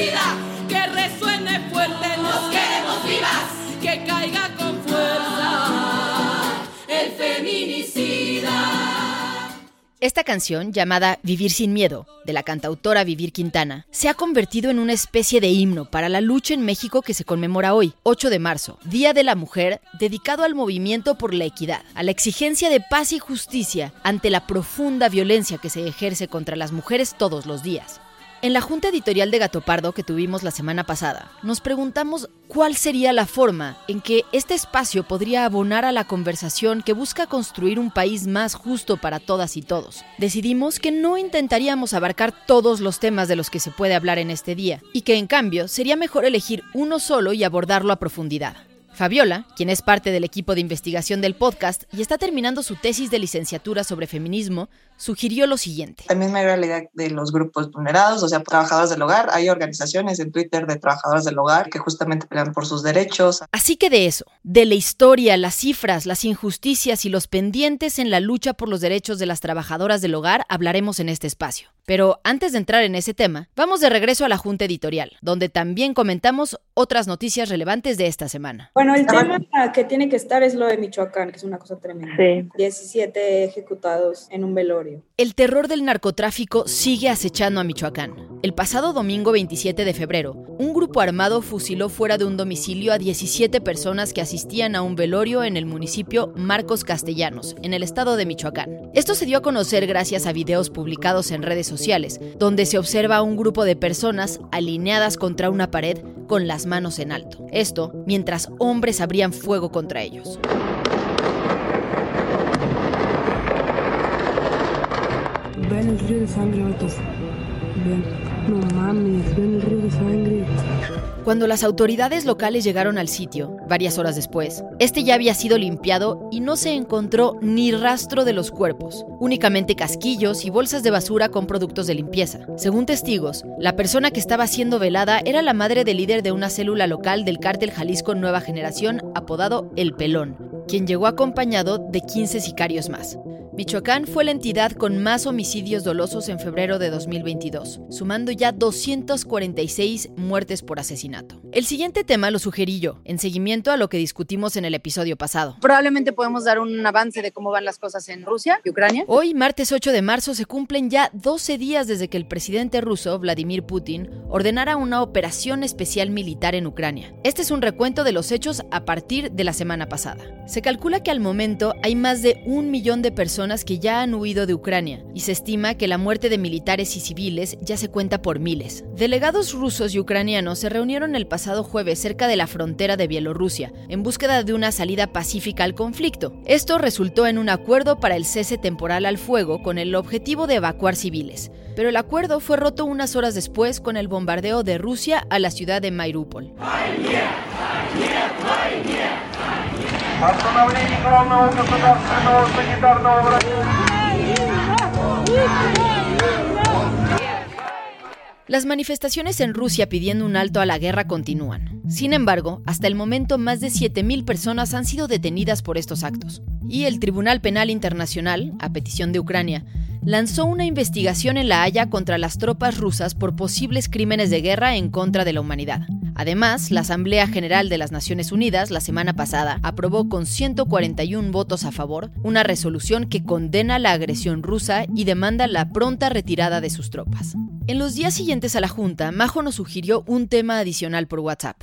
Que resuene fuerte, nos queremos vivas, que caiga con fuerza el feminicida. Esta canción, llamada Vivir sin Miedo, de la cantautora Vivir Quintana, se ha convertido en una especie de himno para la lucha en México que se conmemora hoy, 8 de marzo, Día de la Mujer, dedicado al movimiento por la equidad, a la exigencia de paz y justicia ante la profunda violencia que se ejerce contra las mujeres todos los días. En la junta editorial de Gatopardo que tuvimos la semana pasada, nos preguntamos cuál sería la forma en que este espacio podría abonar a la conversación que busca construir un país más justo para todas y todos. Decidimos que no intentaríamos abarcar todos los temas de los que se puede hablar en este día, y que en cambio sería mejor elegir uno solo y abordarlo a profundidad. Fabiola, quien es parte del equipo de investigación del podcast y está terminando su tesis de licenciatura sobre feminismo, sugirió lo siguiente. También me agrada la idea de los grupos vulnerados, o sea, trabajadores del hogar. Hay organizaciones en Twitter de trabajadores del hogar que justamente pelean por sus derechos. Así que de eso, de la historia, las cifras, las injusticias y los pendientes en la lucha por los derechos de las trabajadoras del hogar hablaremos en este espacio. Pero antes de entrar en ese tema, vamos de regreso a la Junta Editorial, donde también comentamos otras noticias relevantes de esta semana. Bueno, el tema que tiene que estar es lo de Michoacán, que es una cosa tremenda. Sí. 17 ejecutados en un velorio. El terror del narcotráfico sigue acechando a Michoacán. El pasado domingo 27 de febrero, un grupo armado fusiló fuera de un domicilio a 17 personas que asistían a un velorio en el municipio Marcos Castellanos, en el estado de Michoacán. Esto se dio a conocer gracias a videos publicados en redes sociales, donde se observa a un grupo de personas alineadas contra una pared con las manos en alto. Esto mientras hombres abrían fuego contra ellos. Ven el río de sangre, vatos. Ven. No mames, ven el río de sangre. Cuando las autoridades locales llegaron al sitio, varias horas después, este ya había sido limpiado y no se encontró ni rastro de los cuerpos, únicamente casquillos y bolsas de basura con productos de limpieza. Según testigos, la persona que estaba siendo velada era la madre del líder de una célula local del cártel Jalisco Nueva Generación, apodado El Pelón, quien llegó acompañado de 15 sicarios más. Michoacán fue la entidad con más homicidios dolosos en febrero de 2022, sumando ya 246 muertes por asesinato. El siguiente tema lo sugerí yo, en seguimiento a lo que discutimos en el episodio pasado. Probablemente podemos dar un avance de cómo van las cosas en Rusia y Ucrania. Hoy, martes 8 de marzo, se cumplen ya 12 días desde que el presidente ruso, Vladimir Putin, ordenara una operación especial militar en Ucrania. Este es un recuento de los hechos a partir de la semana pasada. Se calcula que al momento hay más de un millón de personas que ya han huido de Ucrania y se estima que la muerte de militares y civiles ya se cuenta por miles. Delegados rusos y ucranianos se reunieron el pasado jueves cerca de la frontera de Bielorrusia en búsqueda de una salida pacífica al conflicto. Esto resultó en un acuerdo para el cese temporal al fuego con el objetivo de evacuar civiles pero el acuerdo fue roto unas horas después con el bombardeo de Rusia a la ciudad de Las manifestaciones en Rusia pidiendo un alto a la guerra continúan. Sin embargo, hasta el momento más de 7.000 personas han sido detenidas por estos actos. Y el Tribunal Penal Internacional, a petición de Ucrania, lanzó una investigación en La Haya contra las tropas rusas por posibles crímenes de guerra en contra de la humanidad. Además, la Asamblea General de las Naciones Unidas la semana pasada aprobó con 141 votos a favor una resolución que condena la agresión rusa y demanda la pronta retirada de sus tropas. En los días siguientes a la Junta, Majo nos sugirió un tema adicional por WhatsApp.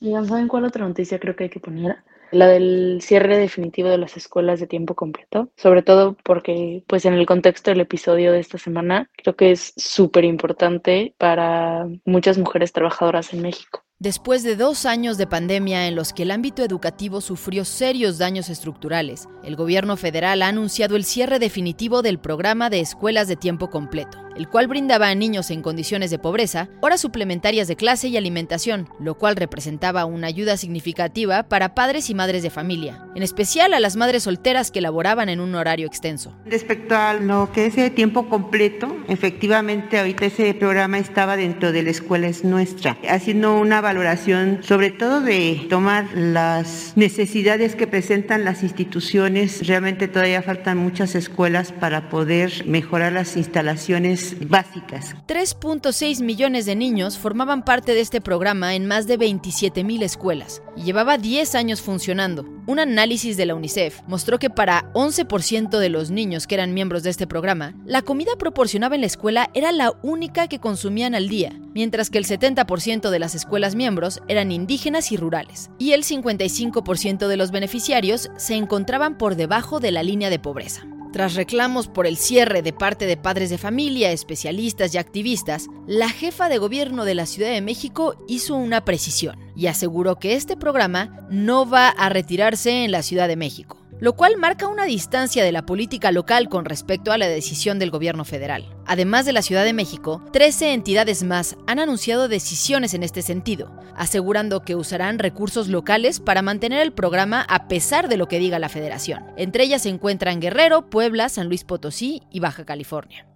¿saben cuál otra noticia creo que hay que poner? La del cierre definitivo de las escuelas de tiempo completo, sobre todo porque pues en el contexto del episodio de esta semana creo que es súper importante para muchas mujeres trabajadoras en México. Después de dos años de pandemia en los que el ámbito educativo sufrió serios daños estructurales, el gobierno federal ha anunciado el cierre definitivo del programa de escuelas de tiempo completo el cual brindaba a niños en condiciones de pobreza horas suplementarias de clase y alimentación, lo cual representaba una ayuda significativa para padres y madres de familia, en especial a las madres solteras que laboraban en un horario extenso. Respecto a lo que es de tiempo completo, efectivamente ahorita ese programa estaba dentro de la escuela es nuestra, haciendo una valoración sobre todo de tomar las necesidades que presentan las instituciones. Realmente todavía faltan muchas escuelas para poder mejorar las instalaciones básicas. 3.6 millones de niños formaban parte de este programa en más de 27 mil escuelas y llevaba 10 años funcionando. Un análisis de la UNICEF mostró que para 11% de los niños que eran miembros de este programa, la comida proporcionada en la escuela era la única que consumían al día, mientras que el 70% de las escuelas miembros eran indígenas y rurales, y el 55% de los beneficiarios se encontraban por debajo de la línea de pobreza. Tras reclamos por el cierre de parte de padres de familia, especialistas y activistas, la jefa de gobierno de la Ciudad de México hizo una precisión y aseguró que este programa no va a retirarse en la Ciudad de México lo cual marca una distancia de la política local con respecto a la decisión del gobierno federal. Además de la Ciudad de México, 13 entidades más han anunciado decisiones en este sentido, asegurando que usarán recursos locales para mantener el programa a pesar de lo que diga la federación. Entre ellas se encuentran Guerrero, Puebla, San Luis Potosí y Baja California.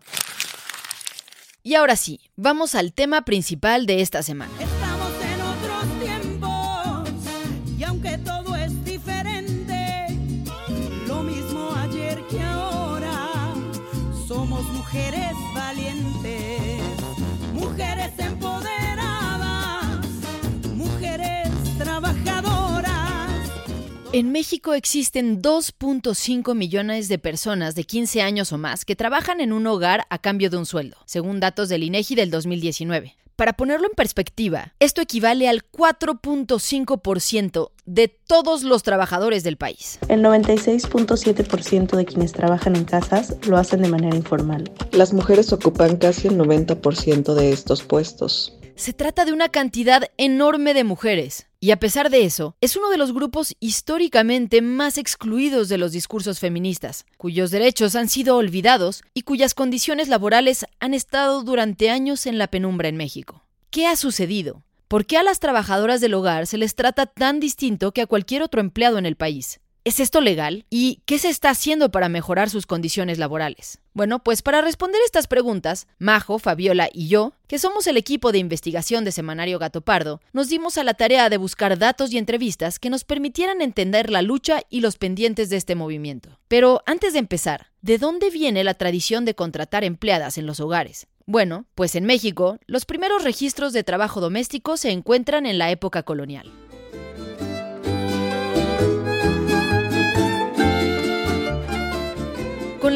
Y ahora sí, vamos al tema principal de esta semana. En México existen 2.5 millones de personas de 15 años o más que trabajan en un hogar a cambio de un sueldo, según datos del INEGI del 2019. Para ponerlo en perspectiva, esto equivale al 4.5% de todos los trabajadores del país. El 96.7% de quienes trabajan en casas lo hacen de manera informal. Las mujeres ocupan casi el 90% de estos puestos. Se trata de una cantidad enorme de mujeres. Y a pesar de eso, es uno de los grupos históricamente más excluidos de los discursos feministas, cuyos derechos han sido olvidados y cuyas condiciones laborales han estado durante años en la penumbra en México. ¿Qué ha sucedido? ¿Por qué a las trabajadoras del hogar se les trata tan distinto que a cualquier otro empleado en el país? ¿Es esto legal? ¿Y qué se está haciendo para mejorar sus condiciones laborales? Bueno, pues para responder estas preguntas, Majo, Fabiola y yo, que somos el equipo de investigación de Semanario Gato Pardo, nos dimos a la tarea de buscar datos y entrevistas que nos permitieran entender la lucha y los pendientes de este movimiento. Pero antes de empezar, ¿de dónde viene la tradición de contratar empleadas en los hogares? Bueno, pues en México, los primeros registros de trabajo doméstico se encuentran en la época colonial.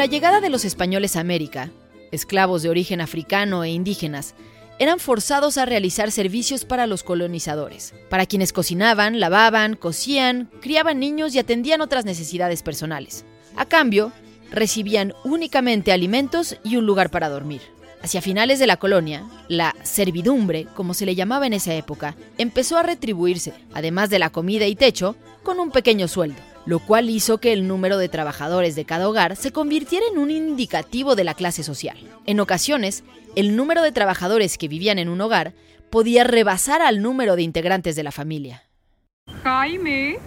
La llegada de los españoles a América, esclavos de origen africano e indígenas, eran forzados a realizar servicios para los colonizadores, para quienes cocinaban, lavaban, cosían, criaban niños y atendían otras necesidades personales. A cambio, recibían únicamente alimentos y un lugar para dormir. Hacia finales de la colonia, la servidumbre, como se le llamaba en esa época, empezó a retribuirse, además de la comida y techo, con un pequeño sueldo, lo cual hizo que el número de trabajadores de cada hogar se convirtiera en un indicativo de la clase social. En ocasiones, el número de trabajadores que vivían en un hogar podía rebasar al número de integrantes de la familia. Jaime,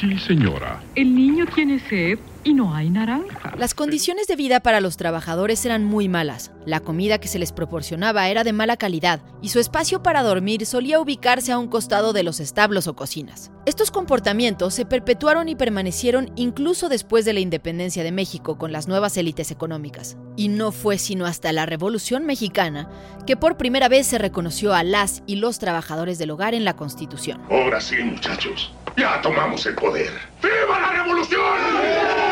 Sí, señora. el niño tiene sed y no hay naranja. Las condiciones de vida para los trabajadores eran muy malas. La comida que se les proporcionaba era de mala calidad y su espacio para dormir solía ubicarse a un costado de los establos o cocinas. Estos comportamientos se perpetuaron y permanecieron incluso después de la independencia de México con las nuevas élites económicas. Y no fue sino hasta la Revolución Mexicana que por primera vez se reconoció a las y los trabajadores del hogar en la Constitución. Ahora sí, muchachos. Ya tomamos el poder. ¡Viva la revolución!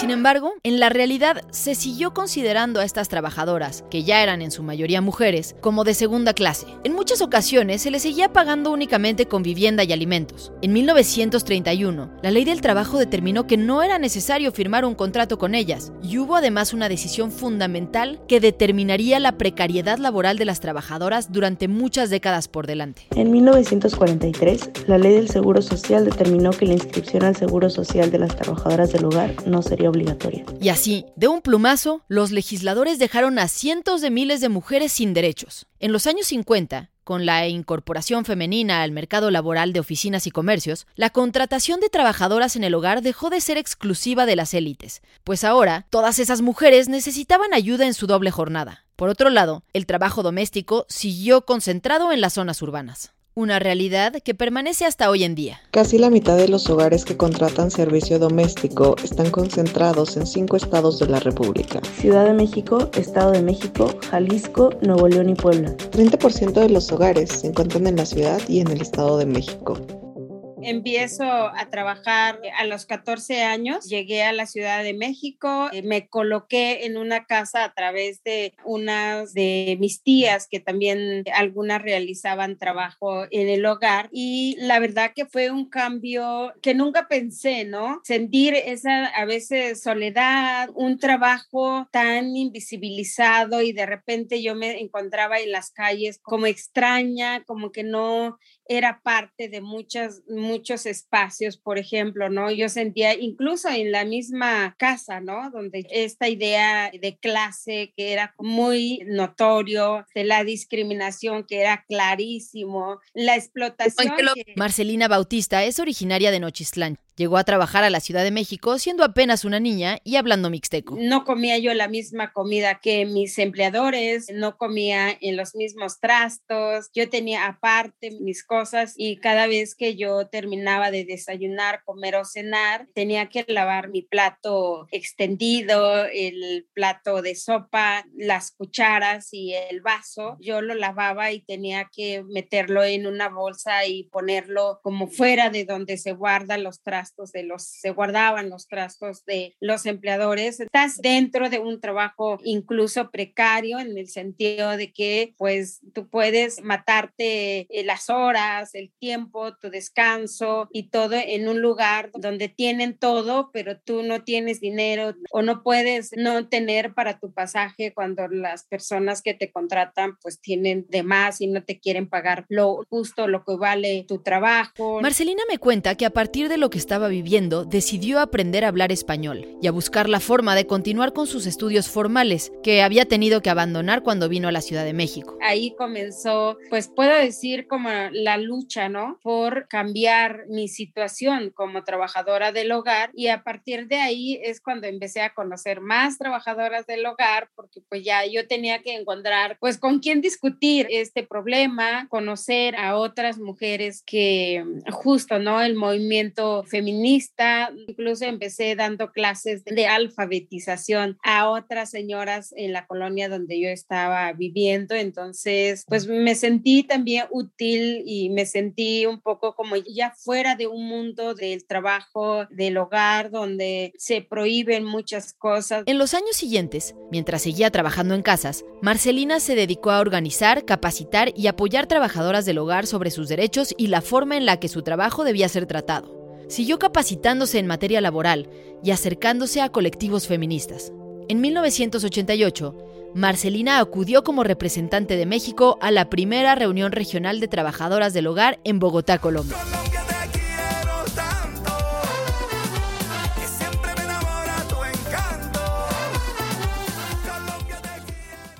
Sin embargo, en la realidad se siguió considerando a estas trabajadoras, que ya eran en su mayoría mujeres, como de segunda clase. En muchas ocasiones se les seguía pagando únicamente con vivienda y alimentos. En 1931, la ley del trabajo determinó que no era necesario firmar un contrato con ellas, y hubo además una decisión fundamental que determinaría la precariedad laboral de las trabajadoras durante muchas décadas por delante. En 1943, la ley del Seguro Social determinó que la inscripción al Seguro Social de las trabajadoras del hogar no sería obligatoria. Y así, de un plumazo, los legisladores dejaron a cientos de miles de mujeres sin derechos. En los años 50, con la incorporación femenina al mercado laboral de oficinas y comercios, la contratación de trabajadoras en el hogar dejó de ser exclusiva de las élites, pues ahora todas esas mujeres necesitaban ayuda en su doble jornada. Por otro lado, el trabajo doméstico siguió concentrado en las zonas urbanas. Una realidad que permanece hasta hoy en día. Casi la mitad de los hogares que contratan servicio doméstico están concentrados en cinco estados de la República. Ciudad de México, Estado de México, Jalisco, Nuevo León y Puebla. 30% de los hogares se encuentran en la ciudad y en el Estado de México. Empiezo a trabajar a los 14 años, llegué a la Ciudad de México, eh, me coloqué en una casa a través de unas de mis tías que también algunas realizaban trabajo en el hogar y la verdad que fue un cambio que nunca pensé, ¿no? Sentir esa a veces soledad, un trabajo tan invisibilizado y de repente yo me encontraba en las calles como extraña, como que no era parte de muchas, muchos espacios, por ejemplo, ¿no? Yo sentía incluso en la misma casa, ¿no? Donde esta idea de clase que era muy notorio, de la discriminación que era clarísimo, la explotación. que- Marcelina Bautista es originaria de Nochistlán. Llegó a trabajar a la Ciudad de México siendo apenas una niña y hablando mixteco. No comía yo la misma comida que mis empleadores, no comía en los mismos trastos, yo tenía aparte mis cosas y cada vez que yo terminaba de desayunar, comer o cenar, tenía que lavar mi plato extendido, el plato de sopa, las cucharas y el vaso. Yo lo lavaba y tenía que meterlo en una bolsa y ponerlo como fuera de donde se guardan los trastos de los, se guardaban los trastos de los empleadores. Estás dentro de un trabajo incluso precario en el sentido de que pues tú puedes matarte eh, las horas, el tiempo, tu descanso y todo en un lugar donde tienen todo, pero tú no tienes dinero o no puedes no tener para tu pasaje cuando las personas que te contratan pues tienen de más y no te quieren pagar lo justo, lo que vale tu trabajo. Marcelina me cuenta que a partir de lo que estaba viviendo, decidió aprender a hablar español y a buscar la forma de continuar con sus estudios formales, que había tenido que abandonar cuando vino a la Ciudad de México. Ahí comenzó, pues puedo decir como la lucha, ¿no? Por cambiar mi situación como trabajadora del hogar y a partir de ahí es cuando empecé a conocer más trabajadoras del hogar porque pues ya yo tenía que encontrar pues con quién discutir este problema, conocer a otras mujeres que justo, ¿no? El movimiento feminista, incluso empecé dando clases de alfabetización a otras señoras en la colonia donde yo estaba viviendo, entonces pues me sentí también útil y me sentí un poco como ya fuera de un mundo del trabajo, del hogar, donde se prohíben muchas cosas. En los años siguientes, mientras seguía trabajando en casas, Marcelina se dedicó a organizar, capacitar y apoyar trabajadoras del hogar sobre sus derechos y la forma en la que su trabajo debía ser tratado. Siguió capacitándose en materia laboral y acercándose a colectivos feministas. En 1988, Marcelina acudió como representante de México a la primera reunión regional de trabajadoras del hogar en Bogotá, Colombia.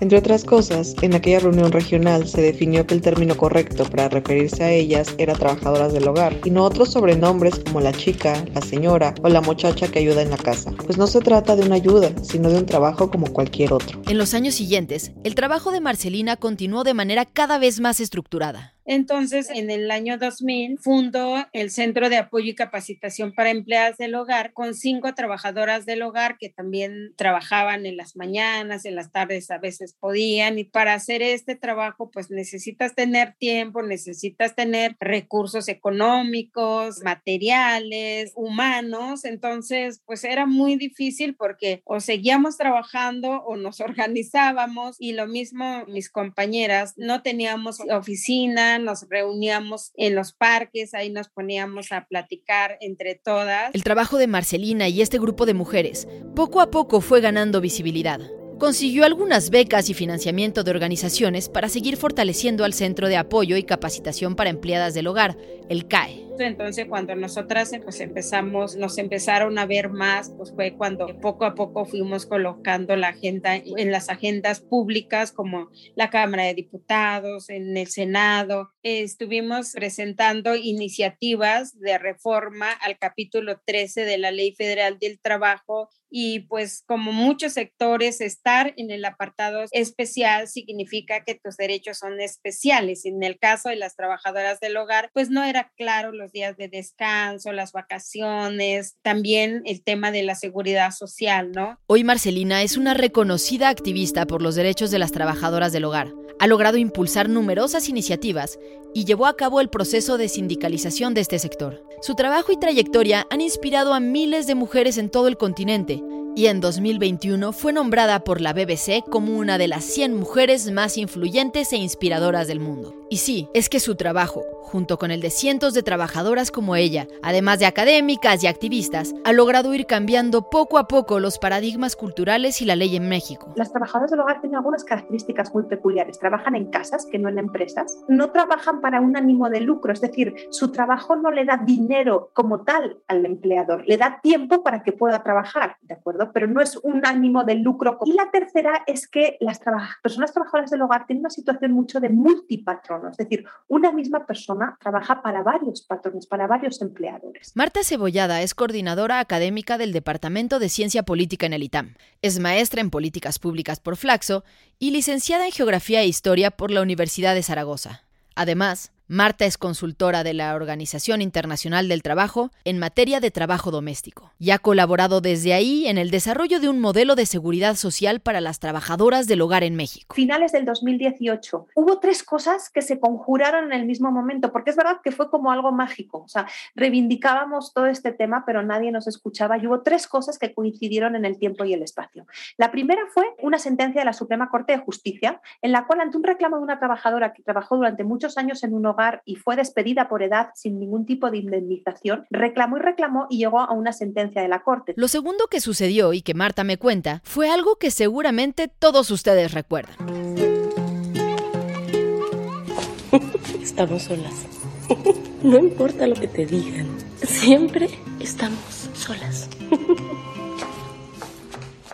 Entre otras cosas, en aquella reunión regional se definió que el término correcto para referirse a ellas era trabajadoras del hogar y no otros sobrenombres como la chica, la señora o la muchacha que ayuda en la casa, pues no se trata de una ayuda, sino de un trabajo como cualquier otro. En los años siguientes, el trabajo de Marcelina continuó de manera cada vez más estructurada. Entonces, en el año 2000, fundó el Centro de Apoyo y Capacitación para Empleadas del Hogar con cinco trabajadoras del hogar que también trabajaban en las mañanas, en las tardes a veces podían. Y para hacer este trabajo, pues necesitas tener tiempo, necesitas tener recursos económicos, materiales, humanos. Entonces, pues era muy difícil porque o seguíamos trabajando o nos organizábamos y lo mismo mis compañeras, no teníamos oficina nos reuníamos en los parques, ahí nos poníamos a platicar entre todas. El trabajo de Marcelina y este grupo de mujeres poco a poco fue ganando visibilidad. Consiguió algunas becas y financiamiento de organizaciones para seguir fortaleciendo al Centro de Apoyo y Capacitación para Empleadas del Hogar, el CAE. Entonces, cuando nosotras pues, empezamos, nos empezaron a ver más, pues fue cuando poco a poco fuimos colocando la agenda en las agendas públicas como la Cámara de Diputados, en el Senado. estuvimos presentando iniciativas de reforma al capítulo 13 de la Ley Federal del Trabajo y pues como muchos sectores, estar en el apartado especial significa que tus derechos son especiales. En el caso de las trabajadoras del hogar, pues no era claro los días de descanso, las vacaciones, también el tema de la seguridad social, ¿no? Hoy Marcelina es una reconocida activista por los derechos de las trabajadoras del hogar. Ha logrado impulsar numerosas iniciativas y llevó a cabo el proceso de sindicalización de este sector. Su trabajo y trayectoria han inspirado a miles de mujeres en todo el continente y en 2021 fue nombrada por la BBC como una de las 100 mujeres más influyentes e inspiradoras del mundo. Y sí, es que su trabajo, junto con el de cientos de trabajadoras como ella, además de académicas y activistas, ha logrado ir cambiando poco a poco los paradigmas culturales y la ley en México. Las trabajadoras del hogar tienen algunas características muy peculiares. Trabajan en casas, que no en empresas. No trabajan para un ánimo de lucro, es decir, su trabajo no le da dinero como tal al empleador, le da tiempo para que pueda trabajar, ¿de acuerdo? Pero no es un ánimo de lucro. Y la tercera es que las personas trabajadoras del hogar tienen una situación mucho de multipatrón es decir, una misma persona trabaja para varios patrones, para varios empleadores. Marta Cebollada es coordinadora académica del Departamento de Ciencia Política en el ITAM. Es maestra en Políticas Públicas por Flaxo y licenciada en Geografía e Historia por la Universidad de Zaragoza. Además, Marta es consultora de la Organización Internacional del Trabajo en materia de trabajo doméstico y ha colaborado desde ahí en el desarrollo de un modelo de seguridad social para las trabajadoras del hogar en México. Finales del 2018 hubo tres cosas que se conjuraron en el mismo momento, porque es verdad que fue como algo mágico, o sea, reivindicábamos todo este tema, pero nadie nos escuchaba y hubo tres cosas que coincidieron en el tiempo y el espacio. La primera fue una sentencia de la Suprema Corte de Justicia en la cual ante un reclamo de una trabajadora que trabajó durante muchos años en un hogar y fue despedida por edad sin ningún tipo de indemnización, reclamó y reclamó y llegó a una sentencia de la Corte. Lo segundo que sucedió y que Marta me cuenta fue algo que seguramente todos ustedes recuerdan. Estamos solas. No importa lo que te digan, siempre estamos solas.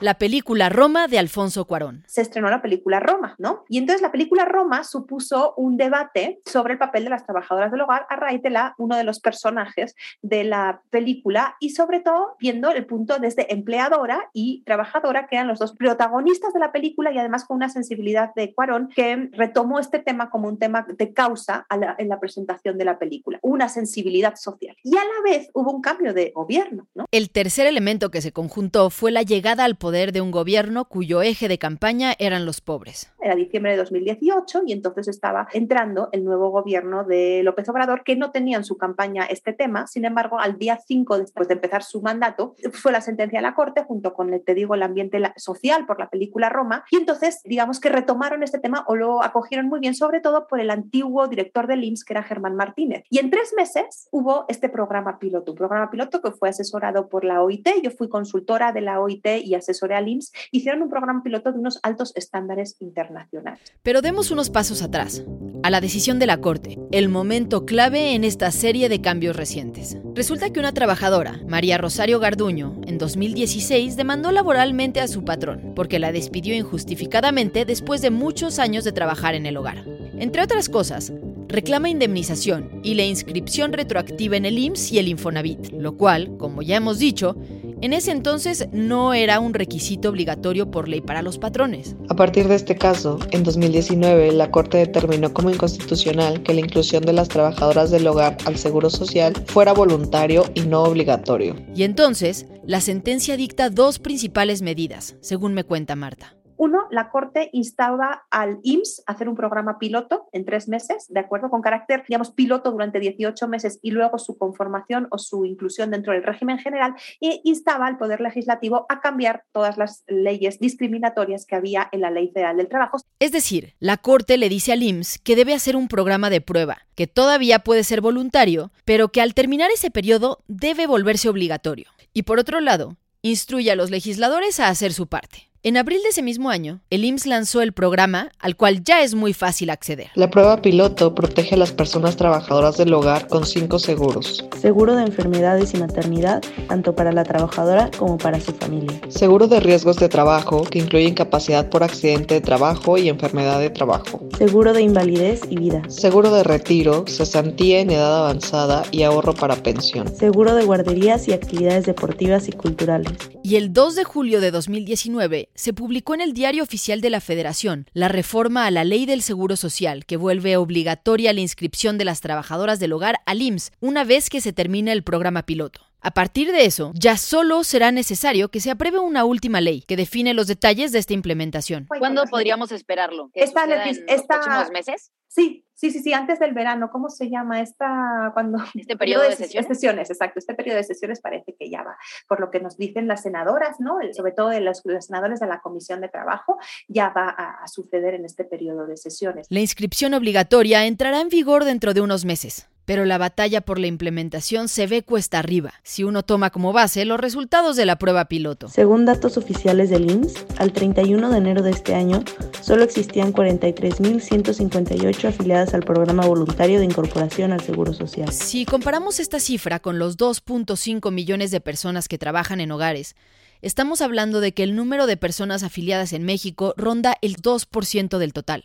la película Roma de Alfonso Cuarón. Se estrenó la película Roma, ¿no? Y entonces la película Roma supuso un debate sobre el papel de las trabajadoras del hogar a raíz de la, uno de los personajes de la película y sobre todo viendo el punto desde empleadora y trabajadora, que eran los dos protagonistas de la película y además con una sensibilidad de Cuarón que retomó este tema como un tema de causa en la presentación de la película, una sensibilidad social. Y a la vez hubo un cambio de gobierno, ¿no? El tercer elemento que se conjuntó fue la llegada al poder de un gobierno cuyo eje de campaña eran los pobres. Era diciembre de 2018 y entonces estaba entrando el nuevo gobierno de López Obrador, que no tenía en su campaña este tema. Sin embargo, al día 5, después de empezar su mandato, fue la sentencia de la Corte junto con, te digo, el ambiente social por la película Roma. Y entonces, digamos que retomaron este tema o lo acogieron muy bien, sobre todo por el antiguo director del IMSS, que era Germán Martínez. Y en tres meses hubo este programa piloto, un programa piloto que fue asesorado por la OIT. Yo fui consultora de la OIT y asesoré al IMSS. Hicieron un programa piloto de unos altos estándares internacionales. Pero demos unos pasos atrás, a la decisión de la Corte, el momento clave en esta serie de cambios recientes. Resulta que una trabajadora, María Rosario Garduño, en 2016 demandó laboralmente a su patrón porque la despidió injustificadamente después de muchos años de trabajar en el hogar. Entre otras cosas, reclama indemnización y la inscripción retroactiva en el IMSS y el Infonavit, lo cual, como ya hemos dicho, en ese entonces no era un requisito obligatorio por ley para los patrones. A partir de este caso, en 2019 la Corte determinó como inconstitucional que la inclusión de las trabajadoras del hogar al Seguro Social fuera voluntario y no obligatorio. Y entonces, la sentencia dicta dos principales medidas, según me cuenta Marta. Uno, la Corte instaba al IMSS a hacer un programa piloto en tres meses, ¿de acuerdo? Con carácter, digamos, piloto durante 18 meses y luego su conformación o su inclusión dentro del régimen general e instaba al Poder Legislativo a cambiar todas las leyes discriminatorias que había en la Ley Federal del Trabajo. Es decir, la Corte le dice al IMSS que debe hacer un programa de prueba, que todavía puede ser voluntario, pero que al terminar ese periodo debe volverse obligatorio. Y por otro lado, instruye a los legisladores a hacer su parte. En abril de ese mismo año, el IMSS lanzó el programa al cual ya es muy fácil acceder. La prueba piloto protege a las personas trabajadoras del hogar con cinco seguros. Seguro de enfermedades y maternidad, tanto para la trabajadora como para su familia. Seguro de riesgos de trabajo, que incluye incapacidad por accidente de trabajo y enfermedad de trabajo. Seguro de invalidez y vida. Seguro de retiro, cesantía en edad avanzada y ahorro para pensión. Seguro de guarderías y actividades deportivas y culturales. Y el 2 de julio de 2019 se publicó en el Diario Oficial de la Federación la reforma a la Ley del Seguro Social que vuelve obligatoria la inscripción de las trabajadoras del hogar al IMSS una vez que se termine el programa piloto. A partir de eso, ya solo será necesario que se apruebe una última ley que define los detalles de esta implementación. ¿Cuándo podríamos esperarlo? ¿Que Esta, en los próximos meses? Sí, sí, sí, sí, antes del verano. ¿Cómo se llama esta cuando este periodo de sesiones? sesiones? Exacto, este periodo de sesiones parece que ya va. Por lo que nos dicen las senadoras, ¿no? Sobre todo de los, los senadores de la Comisión de Trabajo, ya va a, a suceder en este periodo de sesiones. La inscripción obligatoria entrará en vigor dentro de unos meses. Pero la batalla por la implementación se ve cuesta arriba, si uno toma como base los resultados de la prueba piloto. Según datos oficiales del IMSS, al 31 de enero de este año, solo existían 43.158 afiliadas al programa voluntario de incorporación al Seguro Social. Si comparamos esta cifra con los 2.5 millones de personas que trabajan en hogares, estamos hablando de que el número de personas afiliadas en México ronda el 2% del total.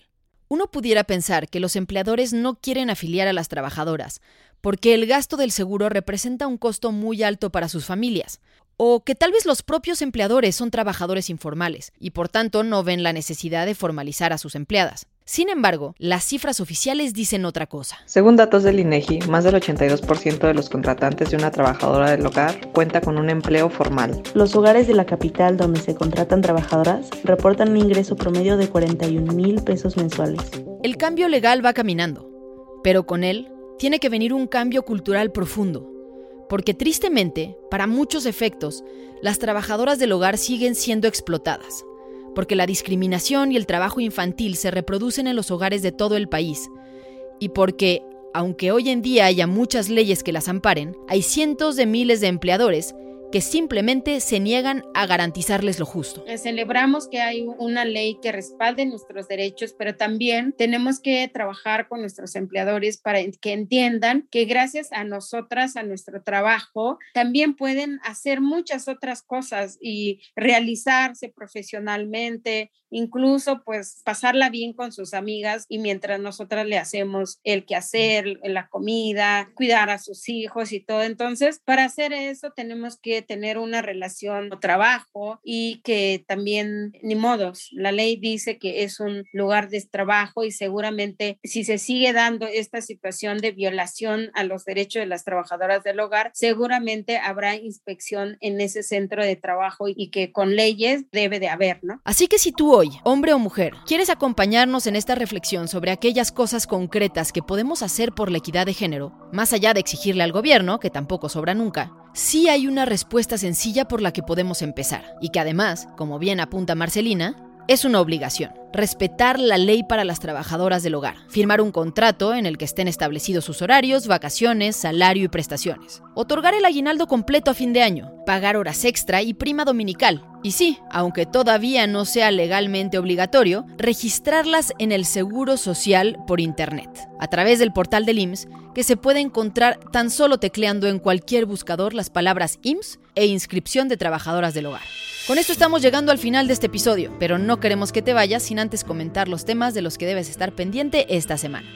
Uno pudiera pensar que los empleadores no quieren afiliar a las trabajadoras, porque el gasto del seguro representa un costo muy alto para sus familias, o que tal vez los propios empleadores son trabajadores informales y por tanto no ven la necesidad de formalizar a sus empleadas. Sin embargo, las cifras oficiales dicen otra cosa. Según datos del INEGI, más del 82% de los contratantes de una trabajadora del hogar cuenta con un empleo formal. Los hogares de la capital donde se contratan trabajadoras reportan un ingreso promedio de 41 mil pesos mensuales. El cambio legal va caminando, pero con él tiene que venir un cambio cultural profundo, porque tristemente, para muchos efectos, las trabajadoras del hogar siguen siendo explotadas porque la discriminación y el trabajo infantil se reproducen en los hogares de todo el país, y porque, aunque hoy en día haya muchas leyes que las amparen, hay cientos de miles de empleadores que simplemente se niegan a garantizarles lo justo. Celebramos que hay una ley que respalde nuestros derechos, pero también tenemos que trabajar con nuestros empleadores para que entiendan que gracias a nosotras, a nuestro trabajo, también pueden hacer muchas otras cosas y realizarse profesionalmente, incluso pues pasarla bien con sus amigas y mientras nosotras le hacemos el quehacer, la comida, cuidar a sus hijos y todo. Entonces, para hacer eso tenemos que tener una relación o trabajo y que también, ni modos, la ley dice que es un lugar de trabajo y seguramente si se sigue dando esta situación de violación a los derechos de las trabajadoras del hogar, seguramente habrá inspección en ese centro de trabajo y que con leyes debe de haber, ¿no? Así que si tú hoy, hombre o mujer, quieres acompañarnos en esta reflexión sobre aquellas cosas concretas que podemos hacer por la equidad de género, más allá de exigirle al gobierno, que tampoco sobra nunca, sí hay una respuesta sencilla por la que podemos empezar, y que además, como bien apunta Marcelina, es una obligación. Respetar la ley para las trabajadoras del hogar. Firmar un contrato en el que estén establecidos sus horarios, vacaciones, salario y prestaciones. Otorgar el aguinaldo completo a fin de año. Pagar horas extra y prima dominical. Y sí, aunque todavía no sea legalmente obligatorio, registrarlas en el Seguro Social por Internet, a través del portal del IMSS, que se puede encontrar tan solo tecleando en cualquier buscador las palabras IMSS e inscripción de trabajadoras del hogar. Con esto estamos llegando al final de este episodio, pero no queremos que te vayas sin antes comentar los temas de los que debes estar pendiente esta semana.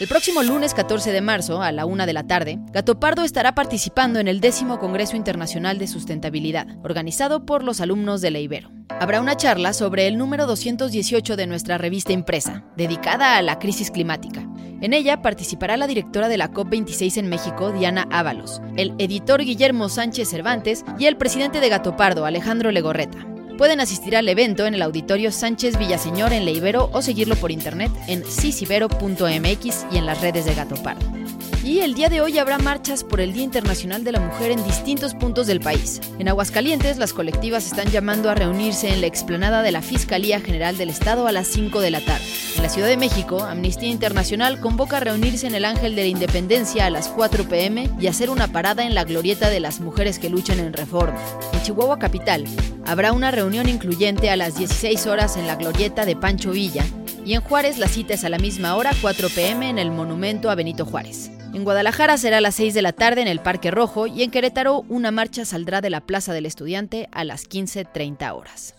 El próximo lunes 14 de marzo, a la una de la tarde, Gato Pardo estará participando en el décimo Congreso Internacional de Sustentabilidad, organizado por los alumnos de la Ibero. Habrá una charla sobre el número 218 de nuestra revista impresa, dedicada a la crisis climática. En ella participará la directora de la COP26 en México, Diana Ábalos, el editor Guillermo Sánchez Cervantes y el presidente de Gato Pardo, Alejandro Legorreta. Pueden asistir al evento en el auditorio Sánchez Villaseñor en Leibero o seguirlo por internet en cisibero.mx y en las redes de Gato Pardo. Y el día de hoy habrá marchas por el Día Internacional de la Mujer en distintos puntos del país. En Aguascalientes, las colectivas están llamando a reunirse en la explanada de la Fiscalía General del Estado a las 5 de la tarde. En la Ciudad de México, Amnistía Internacional convoca a reunirse en el Ángel de la Independencia a las 4 pm y hacer una parada en la glorieta de las mujeres que luchan en reforma. En Chihuahua Capital, habrá una reunión incluyente a las 16 horas en la glorieta de Pancho Villa y en Juárez la cita es a la misma hora, 4 pm, en el monumento a Benito Juárez. En Guadalajara será a las 6 de la tarde en el Parque Rojo y en Querétaro una marcha saldrá de la Plaza del Estudiante a las 15.30 horas.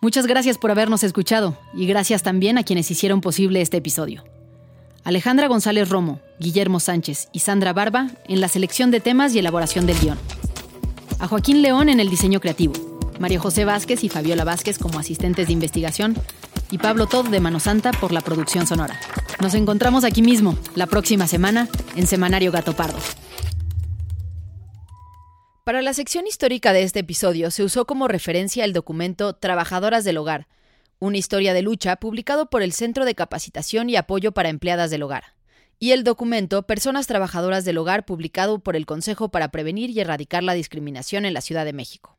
Muchas gracias por habernos escuchado y gracias también a quienes hicieron posible este episodio. Alejandra González Romo, Guillermo Sánchez y Sandra Barba en la selección de temas y elaboración del guion. A Joaquín León en el diseño creativo. María José Vázquez y Fabiola Vázquez como asistentes de investigación y Pablo Todd de Mano Santa por la producción sonora. Nos encontramos aquí mismo, la próxima semana, en Semanario Gato Pardo. Para la sección histórica de este episodio se usó como referencia el documento Trabajadoras del Hogar, una historia de lucha publicado por el Centro de Capacitación y Apoyo para Empleadas del Hogar, y el documento Personas Trabajadoras del Hogar publicado por el Consejo para Prevenir y Erradicar la Discriminación en la Ciudad de México.